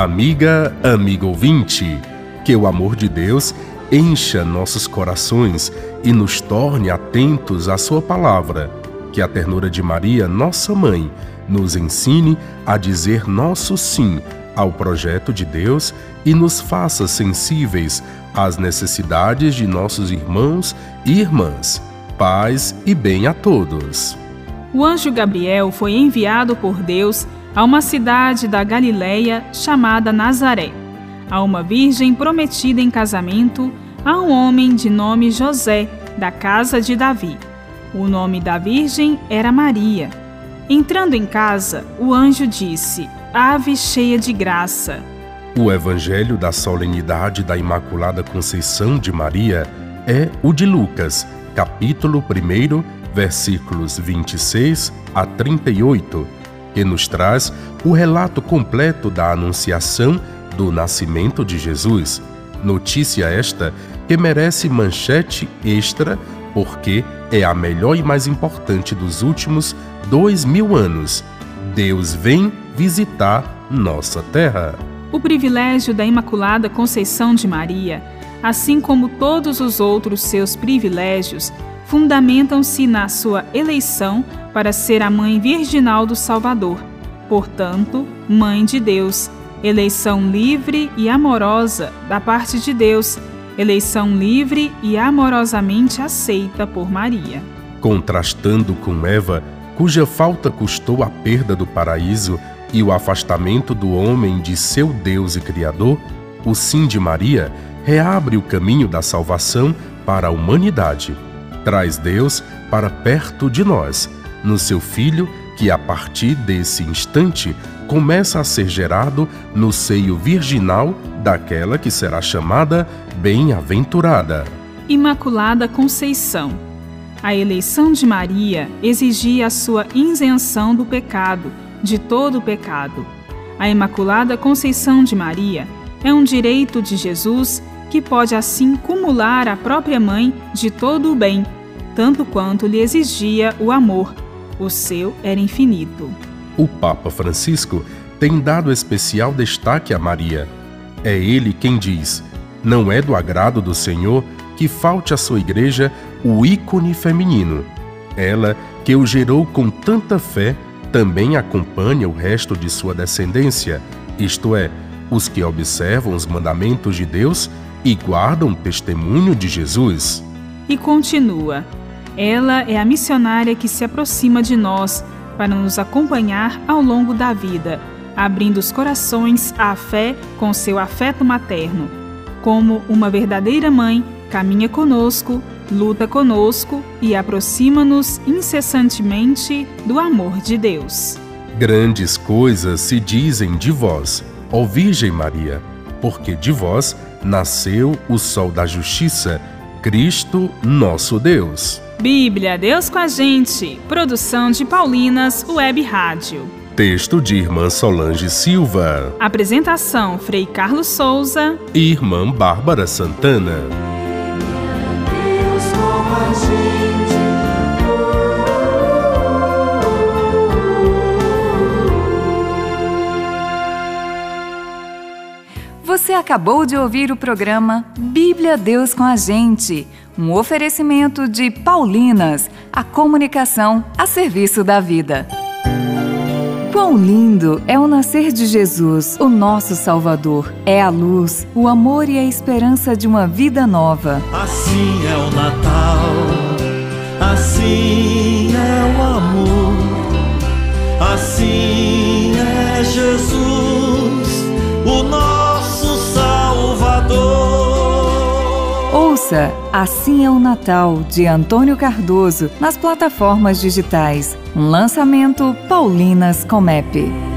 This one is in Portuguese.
Amiga, amigo ouvinte, que o amor de Deus encha nossos corações e nos torne atentos à Sua palavra. Que a ternura de Maria, nossa mãe, nos ensine a dizer nosso sim ao projeto de Deus e nos faça sensíveis às necessidades de nossos irmãos e irmãs. Paz e bem a todos. O anjo Gabriel foi enviado por Deus a uma cidade da Galileia chamada Nazaré, a uma virgem prometida em casamento a um homem de nome José, da casa de Davi. O nome da virgem era Maria. Entrando em casa, o anjo disse: Ave cheia de graça. O evangelho da solenidade da Imaculada Conceição de Maria é o de Lucas, capítulo 1, versículos 26 a 38, que nos traz o relato completo da anunciação do nascimento de Jesus. Notícia esta que merece manchete extra porque é a melhor e mais importante dos últimos dois mil anos. Deus vem visitar nossa terra. O privilégio da Imaculada Conceição de Maria, assim como todos os outros seus privilégios, fundamentam-se na sua eleição para ser a mãe virginal do Salvador, portanto, mãe de Deus, eleição livre e amorosa da parte de Deus, eleição livre e amorosamente aceita por Maria. Contrastando com Eva, cuja falta custou a perda do paraíso e o afastamento do homem de seu Deus e Criador, o sim de Maria reabre o caminho da salvação para a humanidade. Traz Deus para perto de nós, no seu Filho, que a partir desse instante começa a ser gerado no seio virginal daquela que será chamada Bem-aventurada. Imaculada Conceição. A eleição de Maria exigia a sua isenção do pecado, de todo o pecado. A Imaculada Conceição de Maria é um direito de Jesus que pode assim cumular a própria mãe de todo o bem, tanto quanto lhe exigia o amor. O seu era infinito o Papa Francisco tem dado especial destaque a Maria. É ele quem diz: Não é do agrado do Senhor que falte à sua igreja o ícone feminino. Ela, que o gerou com tanta fé, também acompanha o resto de sua descendência, isto é, os que observam os mandamentos de Deus e guardam testemunho de Jesus. E continua: Ela é a missionária que se aproxima de nós para nos acompanhar ao longo da vida, abrindo os corações à fé com seu afeto materno. Como uma verdadeira mãe, caminha conosco, luta conosco e aproxima-nos incessantemente do amor de Deus. Grandes coisas se dizem de vós, ó Virgem Maria, porque de vós nasceu o Sol da Justiça, Cristo nosso Deus. Bíblia, Deus com a gente. Produção de Paulinas Web Rádio. Texto de Irmã Solange Silva. Apresentação: Frei Carlos Souza e Irmã Bárbara Santana. Deus com a gente. Você acabou de ouvir o programa Bíblia Deus com a gente um oferecimento de Paulinas, a comunicação a serviço da vida. Quão lindo é o nascer de Jesus, o nosso Salvador. É a luz, o amor e a esperança de uma vida nova. Assim é o Natal, assim Ouça Assim é o Natal, de Antônio Cardoso, nas plataformas digitais. Um lançamento Paulinas Comep.